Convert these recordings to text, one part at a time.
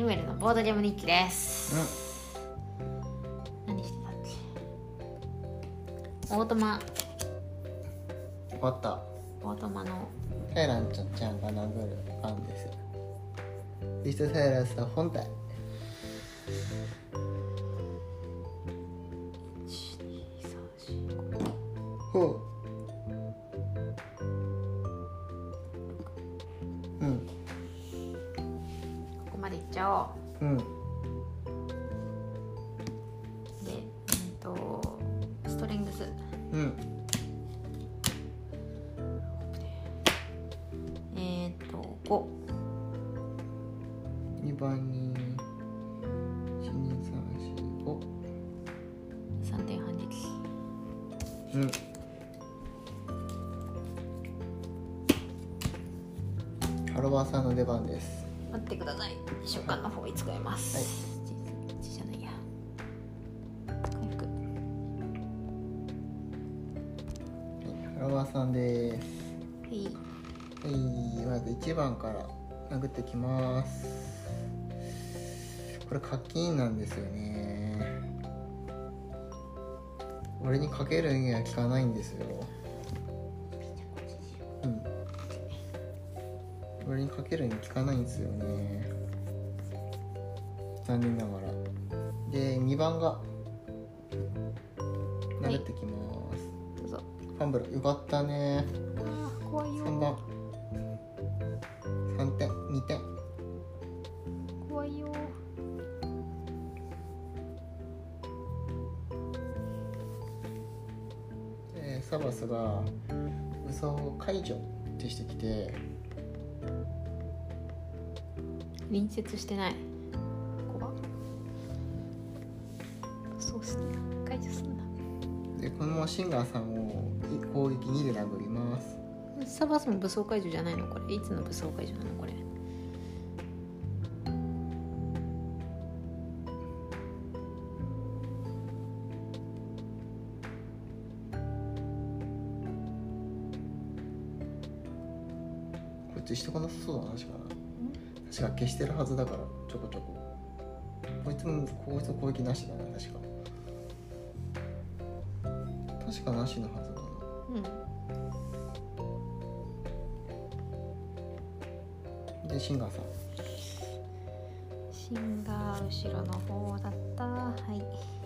エムエルのボードゲーム日記です、何してたっけ？オートマ。終わった。オートマの。サイランちゃんちゃんが殴る番です。リストサイランスの本体れ課金なんですよね。俺にかける意味は効かないんですよ。うん。俺にかける意味効かないんですよね。残念ながら。で2番が。殴ってきます、どうぞ。ファンブルよかったね。あー怖いよ3番が嘘を解除ってしてきて隣接してない。怖っそうすんな解除すんな。でこのシンガーさんをい攻撃2で殴ります。サバスも武装解除じゃないの？これ。いつの武装解除なの？これこっちしてこなさそうだな確かな。確か消してるはずだからちょこちょこ。こいつもこいつの攻撃なしだな確か。確かなしのはずだな。うん。でシンガーさん。シンガー後ろの方だった。はい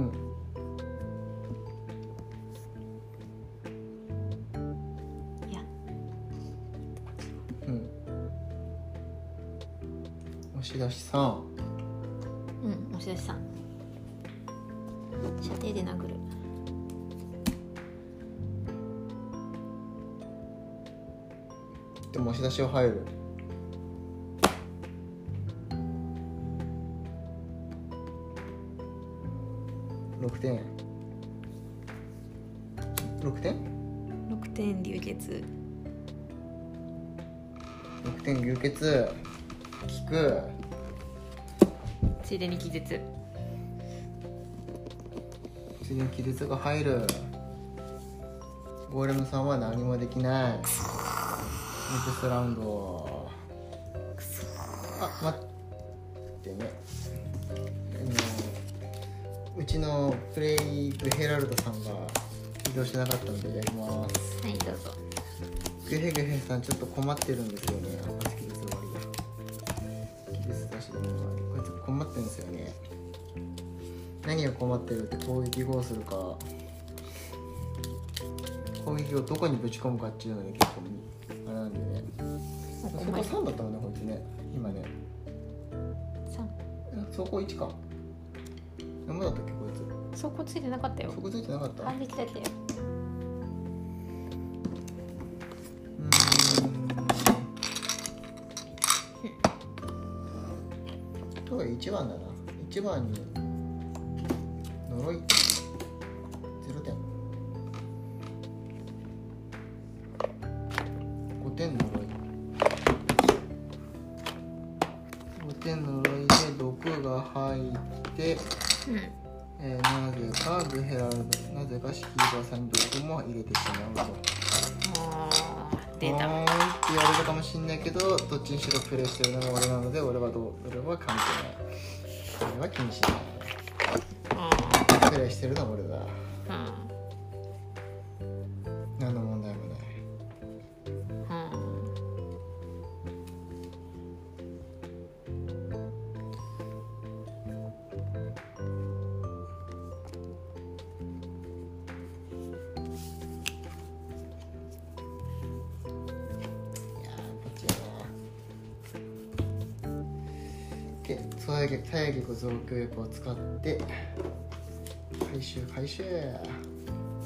うん。いや。うん。押し出し3うん押し出しさん。射程で殴る。でも押し出しは入る点。6点？6点流血。6点流血。効く。ついでに気絶。次に気絶が入る。ゴーレムさんは何もできない。ネクストラウンド。あ待ってねちのプレイグヘラルドさんが移動しなかったのでやりますはいどうぞグヘグヘさんちょっと困ってるんですよねあ気絶終わりだ気絶出しでもこいつ困ってるんですよね何が困ってるって攻撃どうするか攻撃をどこにぶち込むかっていうのに結構あれなんでねそこ3だったもんねこいつね今ねさんそこ1か何だったっけそこついてなかったよ。つそこついてなかった？反撃だったよ。うーん。とが1番だな。1番に呪いちにしろプレイしてるのが俺なので俺はどう俺は関係ない。俺は気にしないあプレイしてるのは俺クウェブを使って回収回収。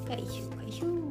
回収回収。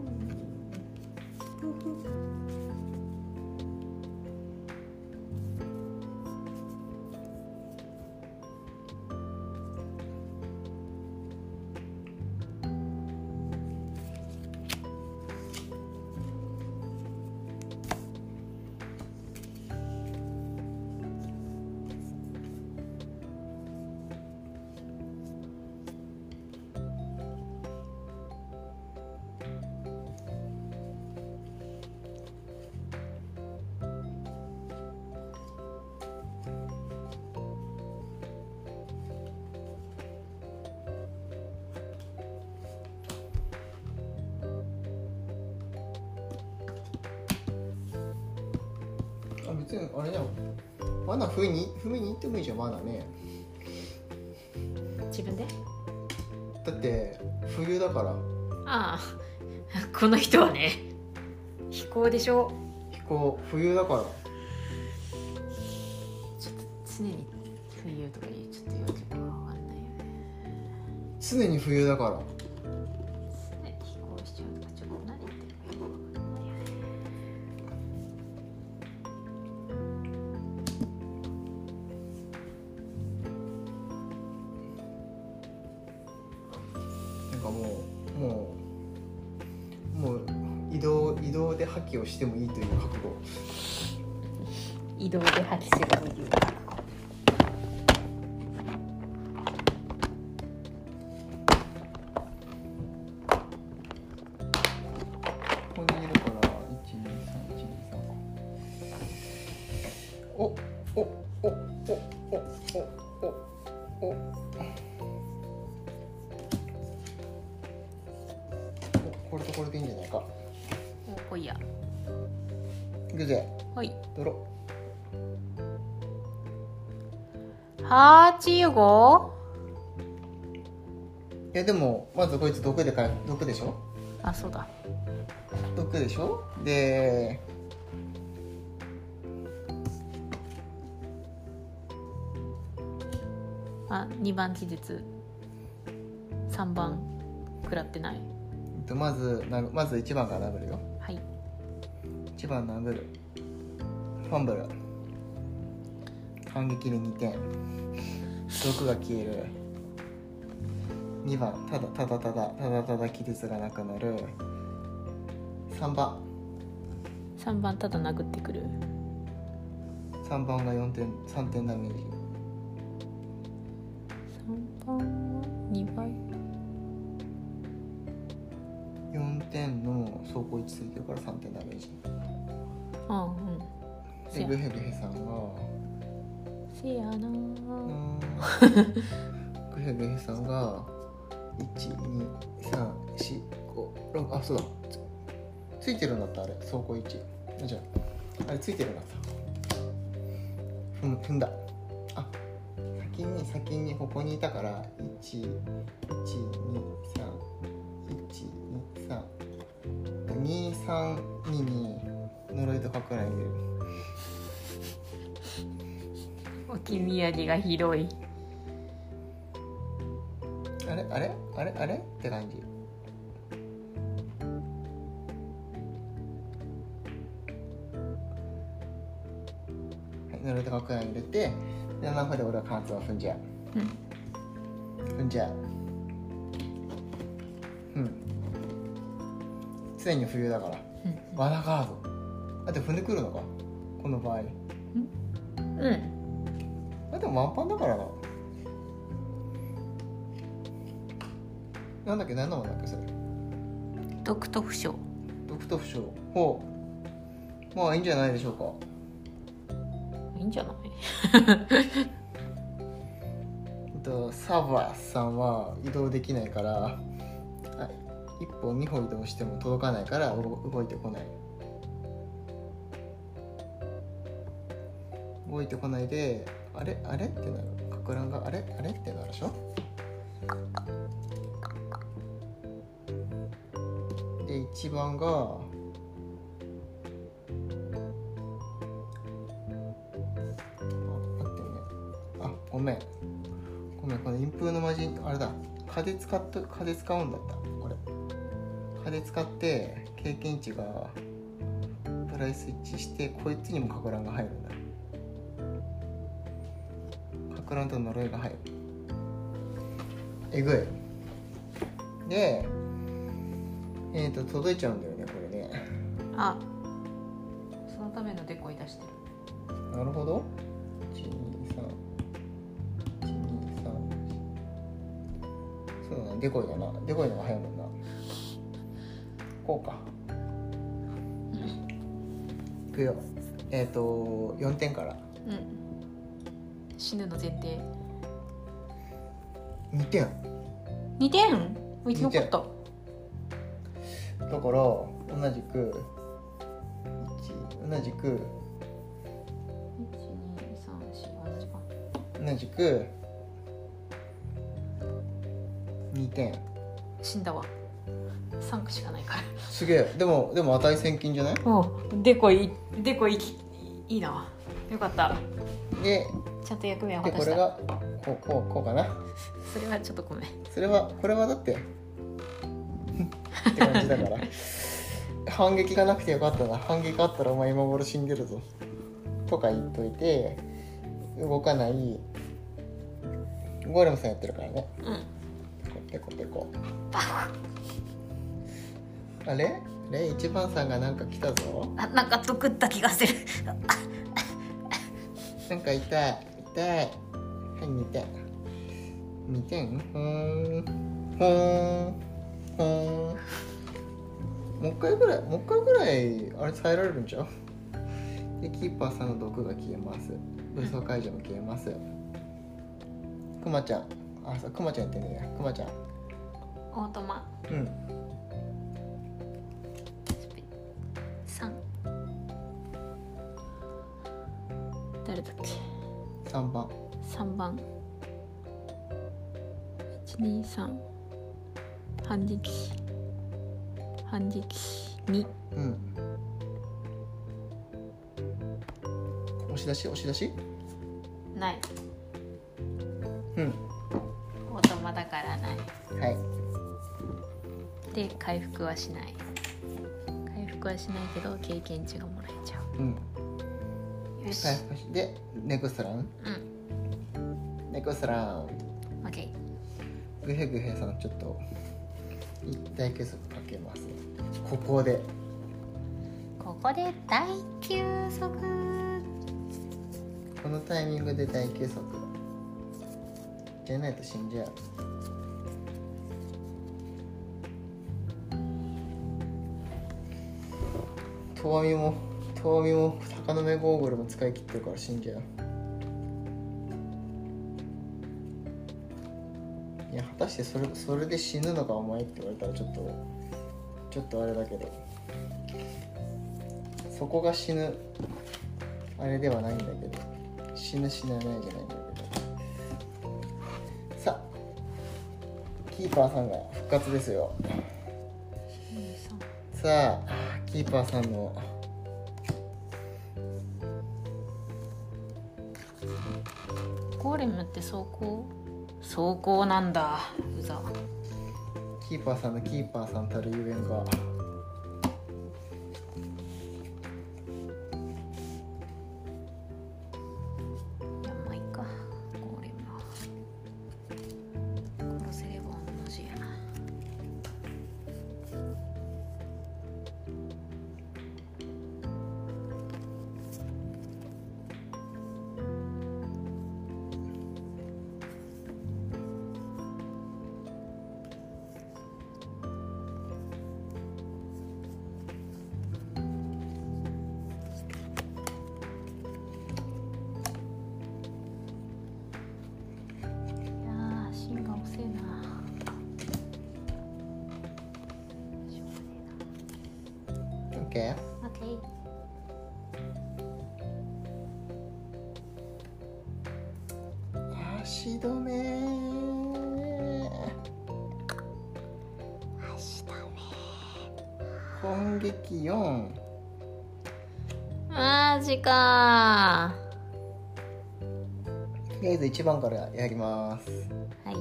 別にあれだよ。まだ踏みに踏みに行ってもいいじゃんまだね。自分で？だって冬だから。ああ。この人はね飛行でしょ。飛行冬だから。常に冬とか言うちょっと言われてもわかんないよね。常に冬だからおおおおおおおおおこれとこれでいいんじゃないかおほいやいくぜはいドロ八五いやでもまずこいつ毒でか毒でしょあそうだ毒でしょであ二番記述三番食らってない。とまずなまず1番から殴るよ。はい。1番殴る。ファンブル反撃で2点。毒が消える。2番。ただただただただただ記述がなくなる3番三番ただ殴ってくる3番が4点3点ダメージ三番は二倍？4点の走行位置ついてるから3点ダメージ。あうん。でグヘグヘさんがせやなグヘグヘさんが12345あそうだ。つついてるんだったあれ。走行位置。あじゃああれついてるんだった。踏んだ。あ先に先にここにいたから112312323に呪いと隠れ入れる置き土産が広い。あれ？あれ？あれ？あれ？って感じ。はい呪いと隠れ入れてで7歩で俺は関数を踏んじゃううん常に冬だからうん罠ガードだって踏んでくるのかこの場合うんあでもワンパンだからななんだっけ何のもんだっけそれドクトフ賞ドクトフ賞ほうまあいいんじゃないでしょうかいいんじゃない とサーバーさんは移動できないからあ一歩二歩移動しても届かないから動いてこない。動いてこないであれ？あれ？ってなる。かく乱があれ？あれ？ってなるでしょ？で一番がめんごめんこのインプのマジンあれだ。風使っと風使うんだった。これ。風使って経験値がプライスイッチしてこいつにもかく乱が入るんだ。かく乱と呪いが入る。えぐい。でえっ、と届いちゃうんだよねこれね。あそのためのデコイ出してる。なるほど。123 123そうだなデコイだな。デコイの方が早いもんな。こうか。いくよ。えっ、と4点から。うん。死ぬの前提。2点。2点？生き残った。だから同じく1同じく12345時間同じく2点。死んだわ。3区しかないから。すげえ。でもでも値千金じゃない？おデコイデコイいいな。よかった。でちゃんと役目を果たしこれがこうこうこうかな？それはちょっとごめん。それはこれはだってって感じだから。反撃がなくてよかったな。反撃あったらお前今頃死んでるぞ。とか言っといて動かない。ゴーレムさんやってるからね。うんペコペコ。あれ？レイ一番さんがなんか来たぞ。あなんか得った気がする。なんか痛い。痛い。はい2点2点ほーん。ほーん。ほーん。もう一回ぐらいもう一回ぐらいあれ耐えられるんちゃう？でキーパーさんの毒が消えます。武装解除も消えます。くまちゃんあそうくまちゃんやってんねや。くまちゃん。オートマうん。3誰だっけ？3番。3番。123反撃反撃2うん。押し出し？押し出し？ない回復はしない。回復はしないけど経験値がもらえちゃう。ん。うよし、回復しでネクストラウン？うん。ネクストラウン。オッケーグヘグヘさんちょっと一体計測かけます。ここで。ここで大休息。このタイミングで大計測じゃないと死んじゃうとわみもとわみも鷹の目ゴーグルも使い切ってるから死んじゃういや果たしてそれそれで死ぬのかお前って言われたらちょっとちょっとあれだけど。そこが死ぬあれではないんだけど。死ぬ死なないじゃないんだけど。さあキーパーさんが復活ですよ。さあキーパーさんの。ゴーレムって走行走行なんだうざ。キーパーさんのキーパーさんたるゆえんが足止め。足だ攻撃4マジか。とりあえず1番からやります。はい。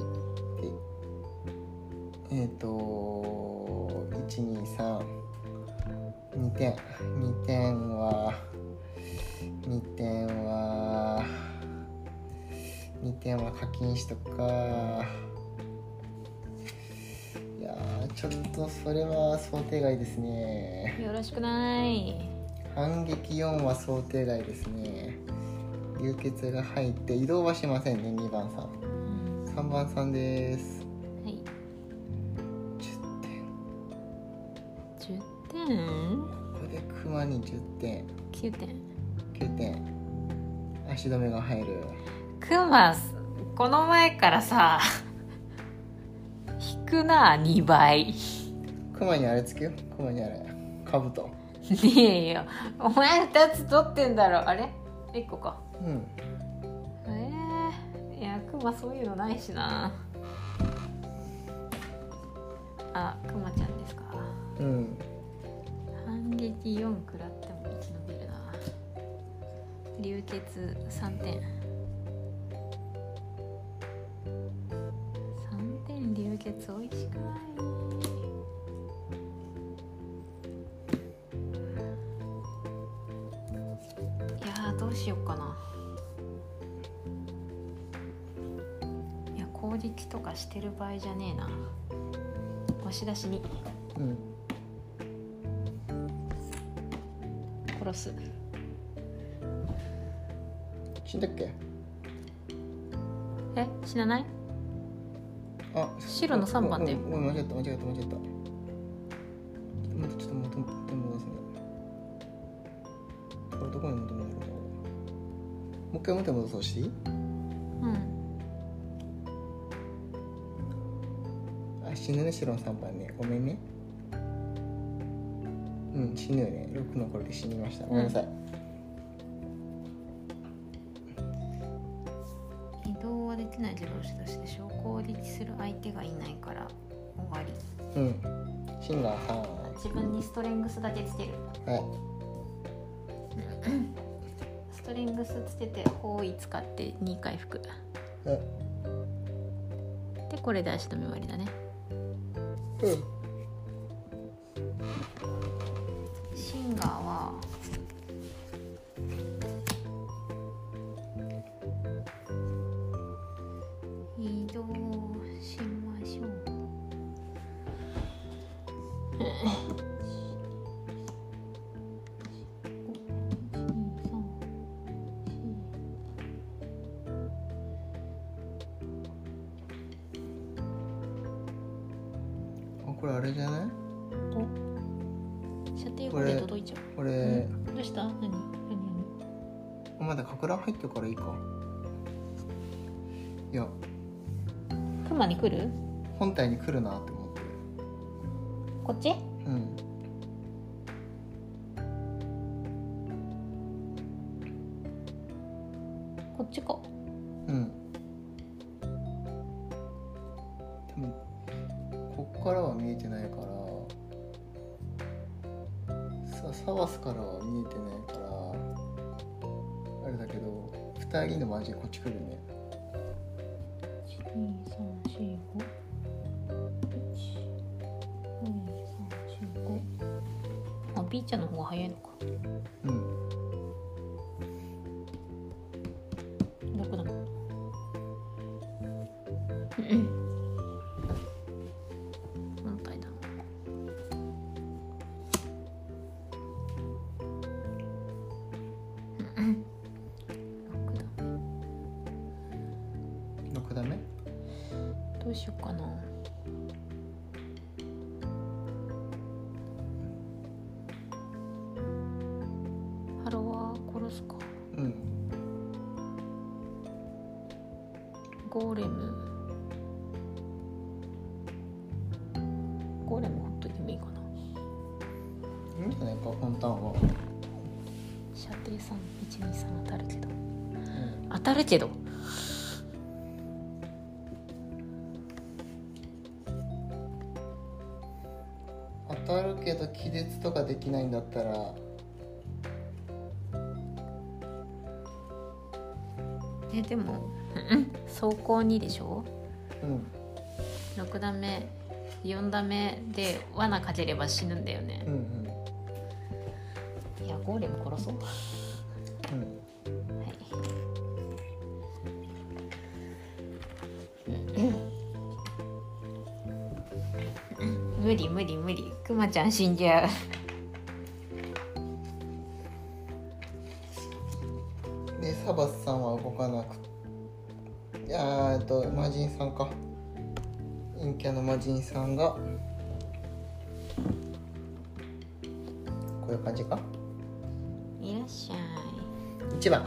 でえっ、ー、と1232点。2点は2点は2点は課金しとくか。いやーちょっとそれは想定外ですね。よろしくない。反撃4は想定外ですね。流血が入って移動はしませんね2番さん。うん。3番さんです。はい。10点。10点？ここでクマに10点。9点。9点。足止めが入るクマこの前からさ 引くな2倍。クマにあれつけよクマにあれ。カブト。ねえよお前2つ取ってんだろ。あれ？1個か。うん。えー、いやクマそういうのないしな。あクマちゃんですか？うん。反撃4食らっても生き延びるな。流血3点流血美味しくない。いやーどうしよっかな。いや攻撃とかしてる場合じゃねえな。押し出しに。うん殺す。死んだっけ？え？死なない？あ白の三番だようんうん間違った間違った間違った。ちょっと元元に戻すね。これどこに戻るんだろう。もう一回元に戻そうしていい？うん。あ死ぬね白の3番ね。ごめんね。うん死ぬよね。6の頃で死にました。ごめんなさい、移動はできない自動車として小攻撃する相手がいないから終わり。うん。シンガーさん。は自分にストレングスだけつける。い。ストレングスつけて包囲使って2回復うん。でこれで足止め終わりだね。うんこれあれじゃない？射程後で届いちゃう。これ、うん。どうした？何？何？まだかく乱入ってるからいいか。いや。何クマに来る？本体に来るなって思って。こっち？ちゃんの方が早いのか。うん。うん。ゴーレム。ゴーレムほっといてもいいかな。いいんじゃないかフォンタンは、射程3 123当たるけど。うん、当たるけど。当たるけど気絶とかできないんだったらえでもうん。走行2でしょうん。6ダメ4ダメで罠かければ死ぬんだよね。うんうん。いやゴーレム殺そう。うん。はい。無理無理無理。くまちゃん死んじゃう人さんがこういう感じか？いらっしゃい。1番。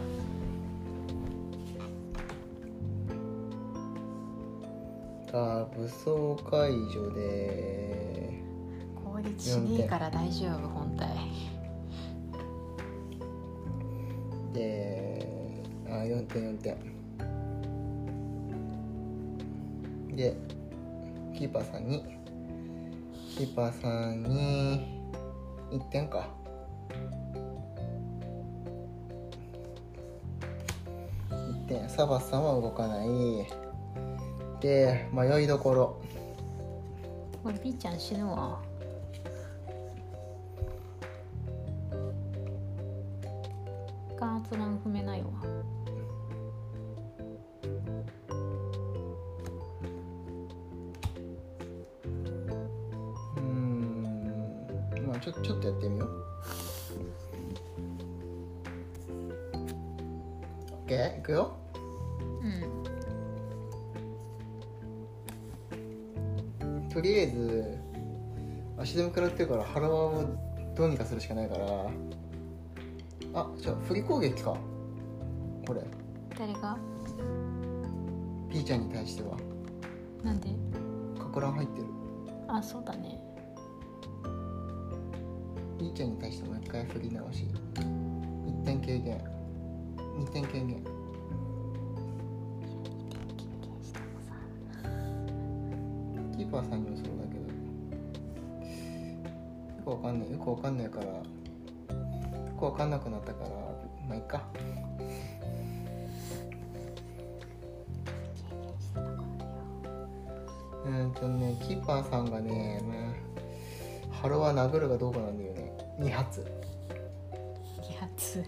が武装解除で。効率しねえから大丈夫本体。であ4点4点。でキーパーさんにキーパーさんに1点か。1点。サバスさんは動かない。で迷いどころ。これ B ちゃん死ぬわ。にかするしかないから。あじゃあ振り攻撃か。これ。誰が？ピーちゃんに対しては。なんで？かく乱入ってる。あそうだね。ピーちゃんに対してもう一回振り直し。1点軽減2点軽減わかんない。よくわかんないから。よくわかんなくなったから。まあいいか。うーんとねキーパーさんがねまあハロは殴るかどうかなんだよね。2発。2発。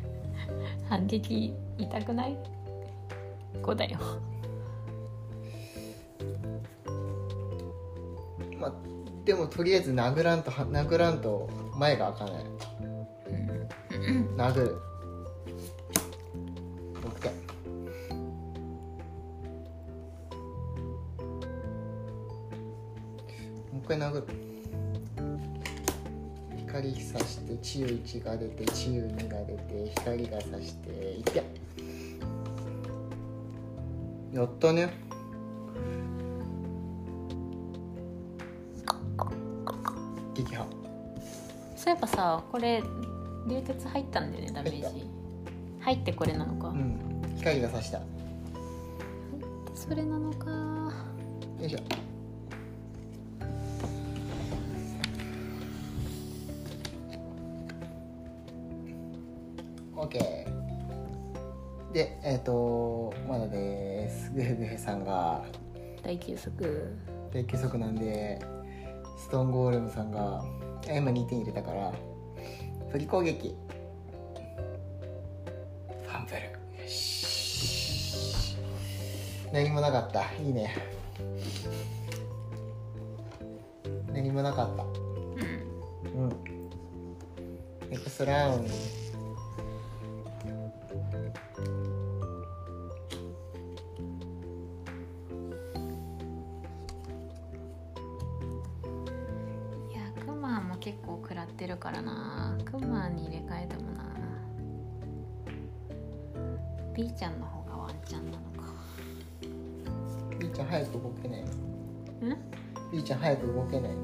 反撃痛くない？5だよ。まあでもとりあえず殴らんとは殴らんと前が開かない。殴る。OK もう一回殴る。光さして治癒1が出て治癒2が出て光がさしていけ。やったねさこれ流鉄入ったんだよねダメージ。入ってこれなのか、うん。光がさした。よそれなのか。いしょ。OK でえっ、とまだです。グヘグヘさんが。大休息。低球速なんでストーンゴーレムさんがあ今2点入れたから振り攻撃。ファンブル。よし。何もなかった。いいね。何もなかった。うん。うん。エクストラウンい早く動けないの。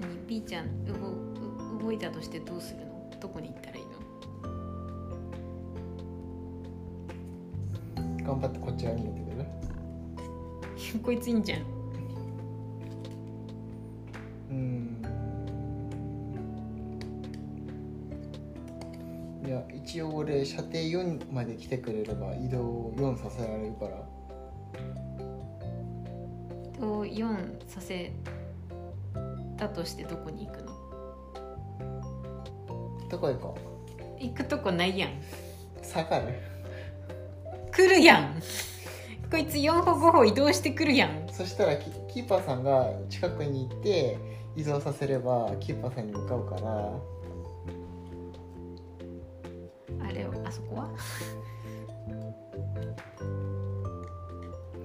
何？B ちゃん動う動いたとしてどうするの？どこに行ったらいいの？頑張ってこっち側に入れてくる？こいついいんじゃん。うん。いや一応俺射程4まで来てくれれば移動4させられるから4させたとしてどこに行くの？どこ行こ行くとこないやん。う下がる。来るやん。こいつ4歩5歩移動してくるやん。そしたらキキーパーさんが近くに行って移動させればキーパーさんに向かうから。あれあそこは？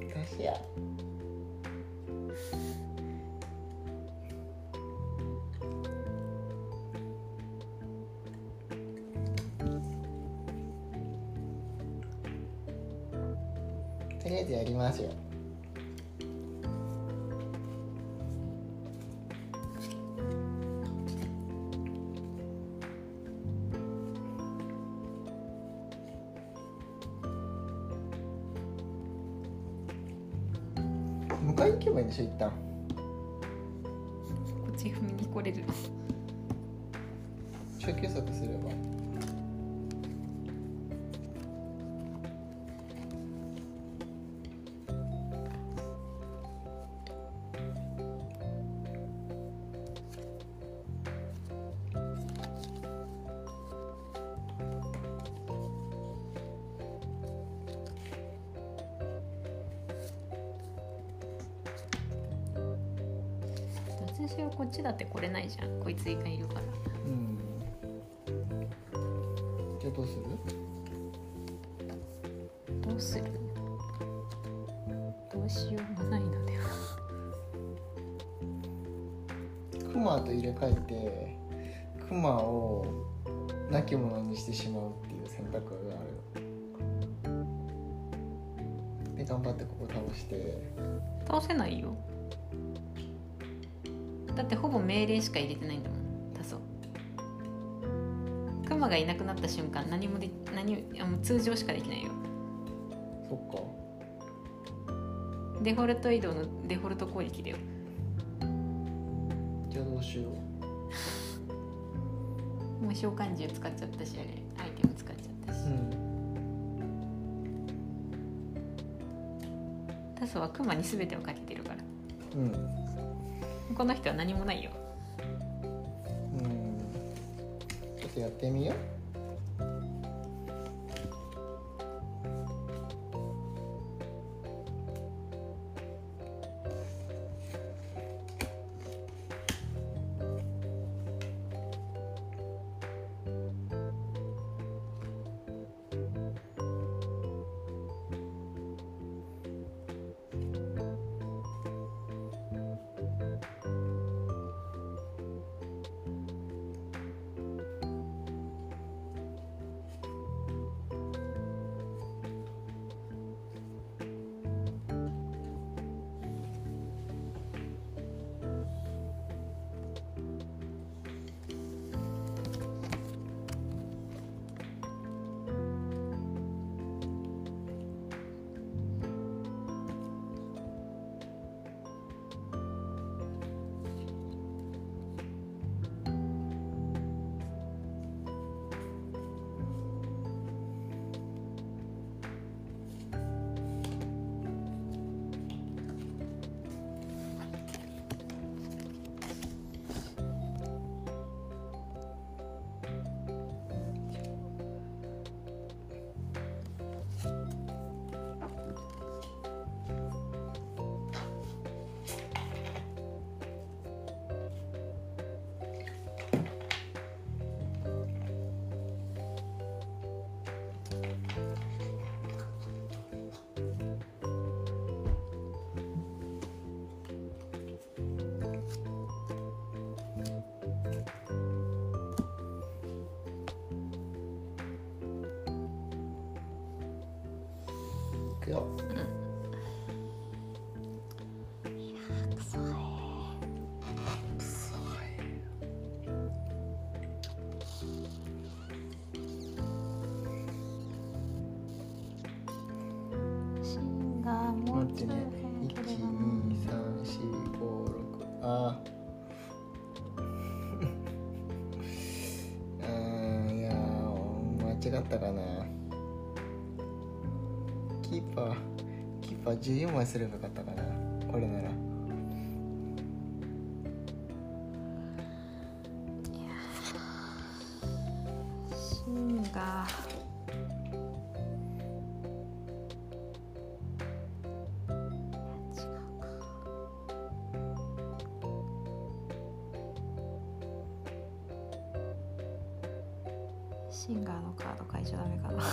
どうしやとりあえずやりますよ。迎えに行けばいいんでしょ一旦。こっち踏みに来れる。初級速すればちだって来れないじゃん。こいつがいるから。うん。じゃあどうする？どうする？どうしようもないのでは。クマと入れ替えてクマを亡き者にしてしまうっていう選択がある。で頑張ってここ倒して。倒せないよ。だってほぼ命令しか入れてないんだもん多層。クマがいなくなった瞬間何もで何あもう通常しかできないよ。そっか。デフォルト移動のデフォルト攻撃だよ。じゃあどうしよう。もう召喚獣使っちゃったしあれアイテム使っちゃったし。うん。タソはクマに全てをかけてるから。うんこの人は何もないよ。うん。ちょっとやってみよう。よ、うん、いやくそくそがもち待ってねあ 違ったかな。キーパー14枚すればよかったかなこれなら。芯が。違うか。シンガーのカード書いちゃダメかな。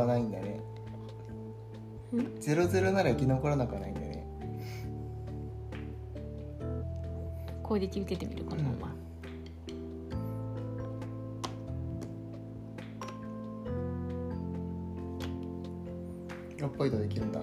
はないんだね。んゼロゼロなら生き残らなくはないんだね。攻撃受けてみるこのまま、6ポイントできるんだ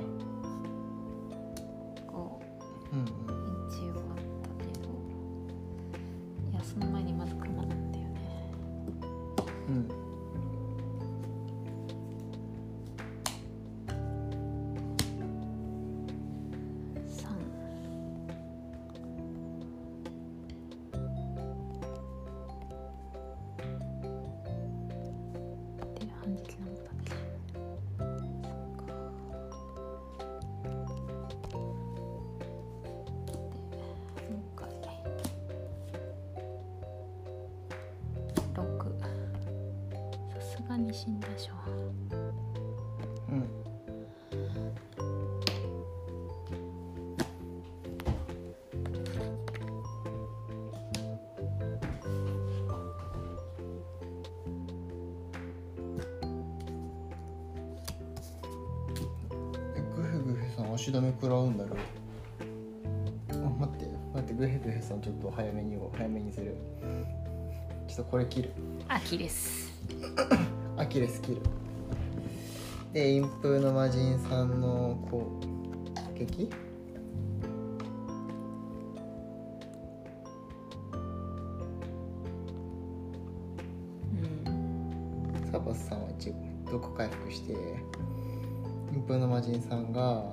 グヘさん足止め食らうんだろ。あ待って待ってグヘグヘさんちょっと早めにを早めにする。ちょっとこれ切る。アキレス。アキレス切る。で陰風の魔人さんの攻撃？うん。サバスさんは一応どこ回復して陰風の魔人さんが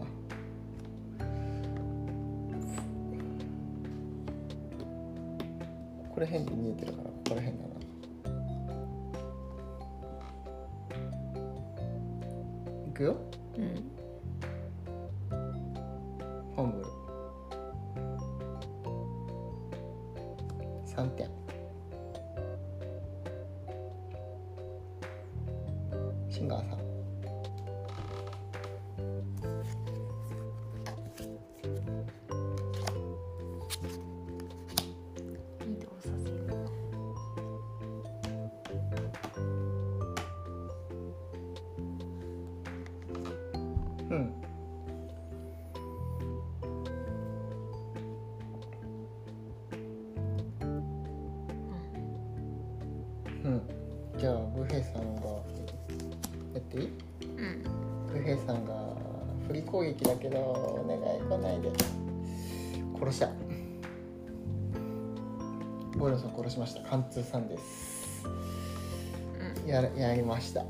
ら辺に見えてるからここら辺だな。行くよ。さんがやっていい？うん。ブヘさんが振り攻撃だけどお願い来ないで。殺した。ボイロンさん殺しました。貫通さんです。うん。ややりました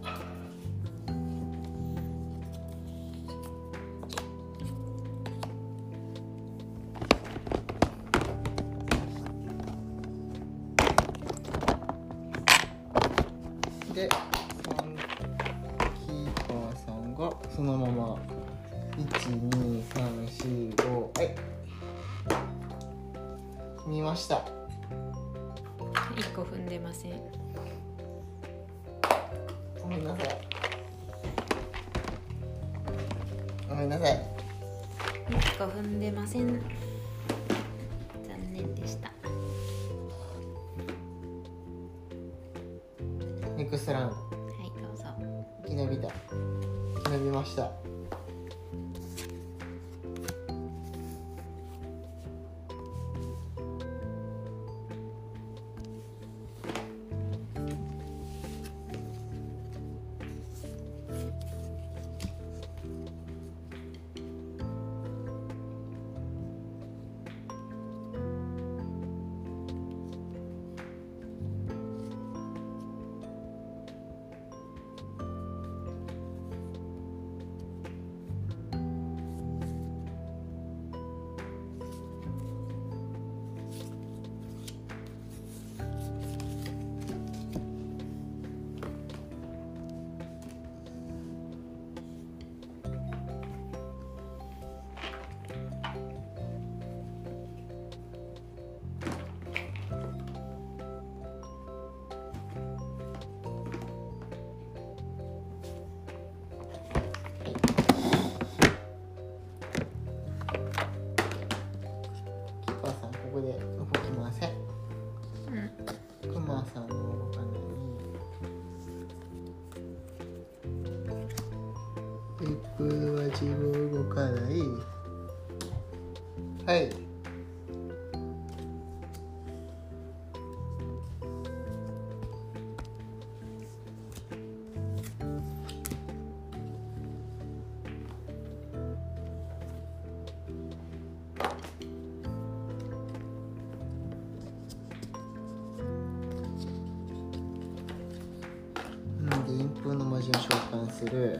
で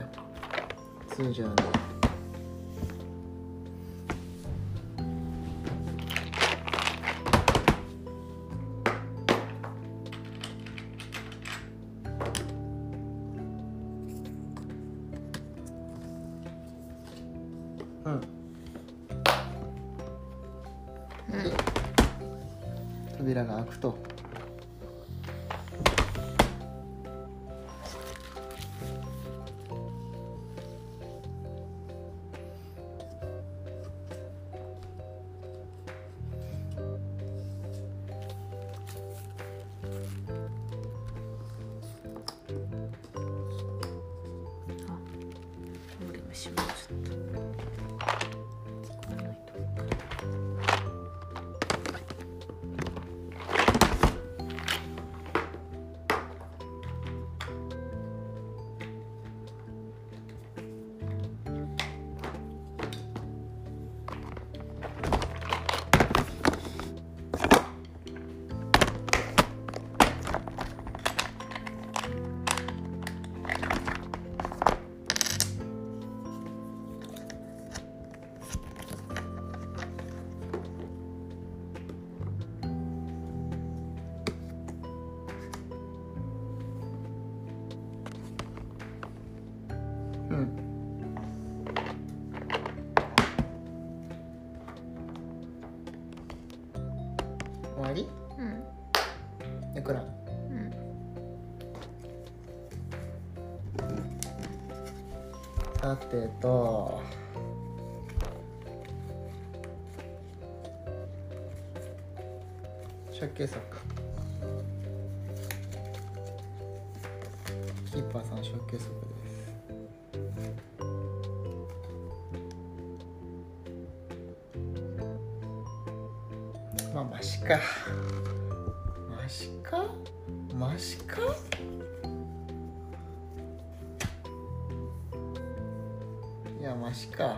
うん、うん、扉が開くと。キーパーさん初球速です。まあマシか。マシか？マシか？いやマシか。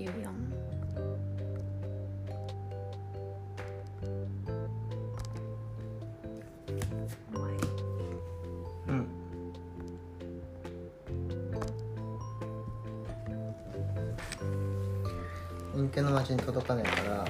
人気うん。インの街に届かないから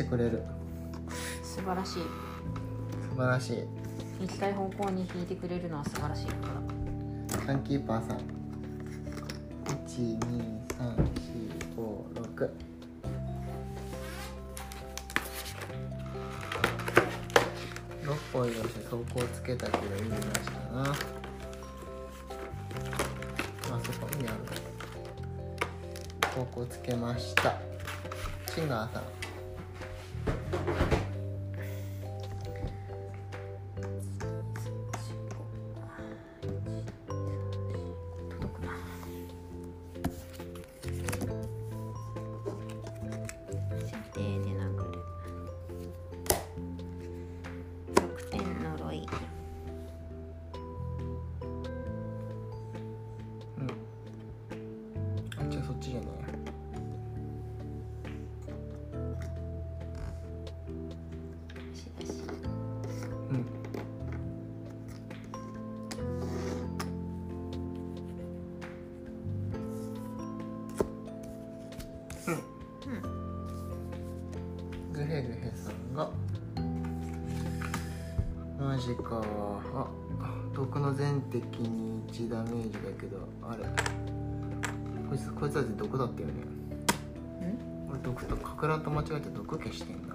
してくれる。素晴らしい。素晴らしい。行きたい方向に引いてくれるのは素晴らしいことだサンキーパーさん。12345六。個移動して走行つけたけど意味なしかな。あそこにある。走行つけました。シンガーさんあ毒の全敵に1ダメージだけどあれ。こいつこいつたち毒だったよね？うん？俺毒とかく乱と間違えて毒消してんだ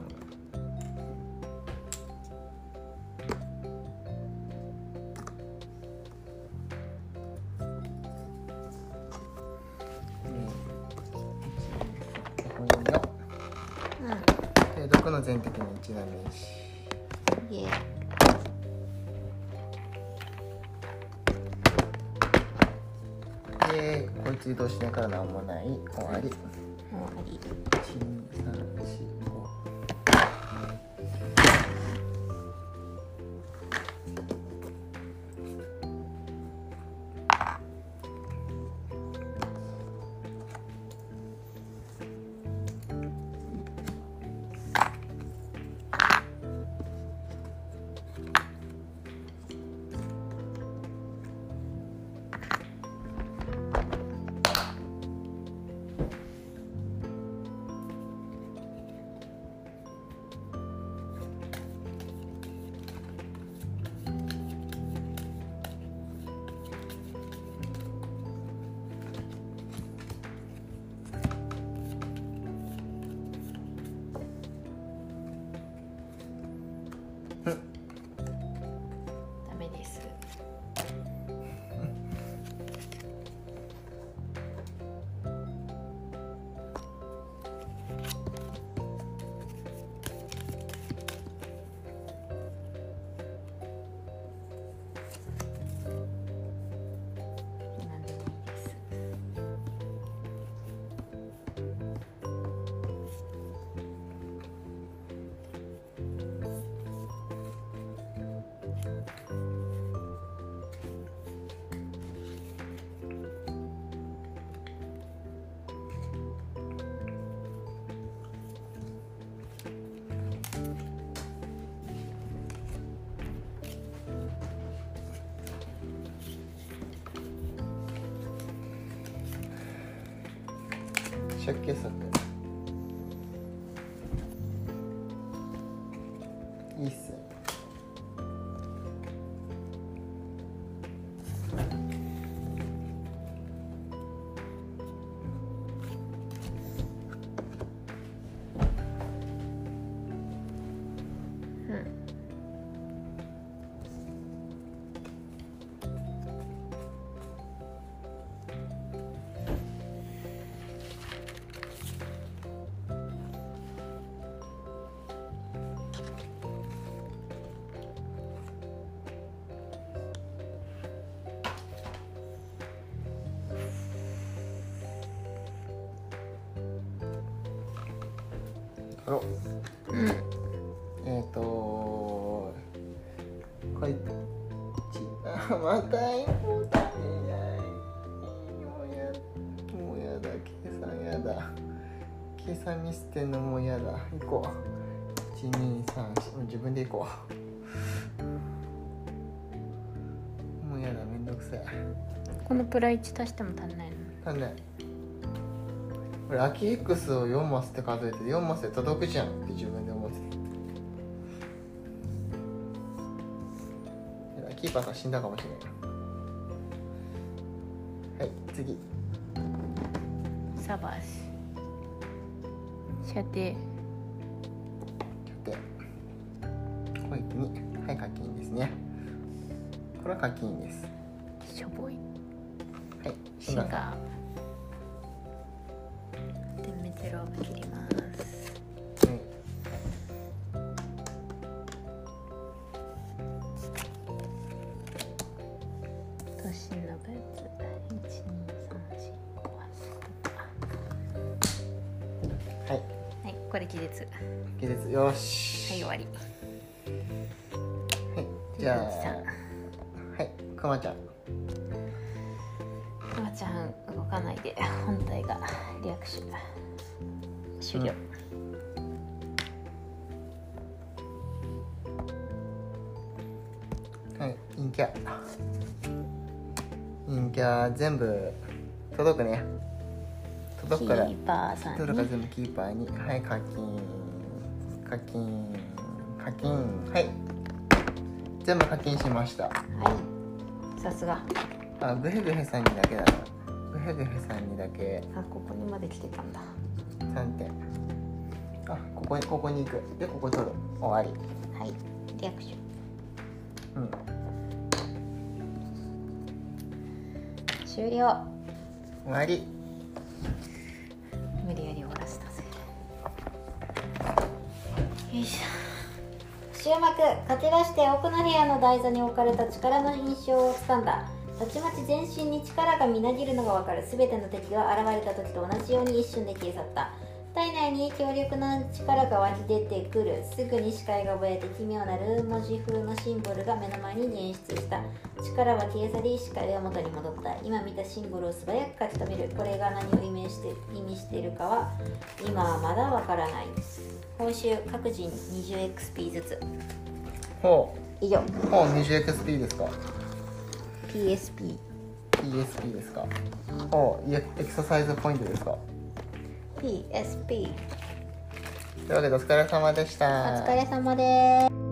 しないから何もない。終わり。終わり。शक्य सकते ろ。ううん。えっ、ー、とこいちあまたインポーターいないもうやもうやだ。計算やだ。計算ミスってんのもうやだ。行こう。1234自分で行こう。もうやだ。めんどくさいこのプラ1足しても足んないの？なんで俺アキ X を4マスって数えて4マスで届くじゃんって自分で思ってた。キーパー死んだかもしれないはい次。サバス射程。で小池に。はい課金ですね。これは課金です。しょぼい。はいシガー陰キャ。陰キャ全部届くね。届くから。キーパーさんどれかに全部キーパーに。はい課金。課金。課金。はい。全部課金しました。はい。さすが。あグヘグヘさんにだけだな。グヘグヘさんにだけ。あここにまで来てたんだ。3点あここにここに行く。でここ取る。終わはい。リアクション。りうん終了。終わり。無理やり終わらせたぜ。よいしょ。終幕勝ち出して奥の部屋の台座に置かれた力の印象をつかんだ。たちまち全身に力がみなぎるのがわかる。全ての敵が現れた時と同じように一瞬で消え去った。体内に強力な力が湧き出てくる。すぐに視界がぼやて奇妙なルー文字風のシンボルが目の前に現出した。力は消え去り視界は元に戻った。今見たシンボルを素早く書き留める。これが何を意味して意味しているかは今はまだわからない。報酬各人 20XP ずつ。ほ以上。うほう 20XP ですか。PSP PSP ですか。ほうエクササイズポイントですか PSP というわけでお疲れ様でした。お疲れ様です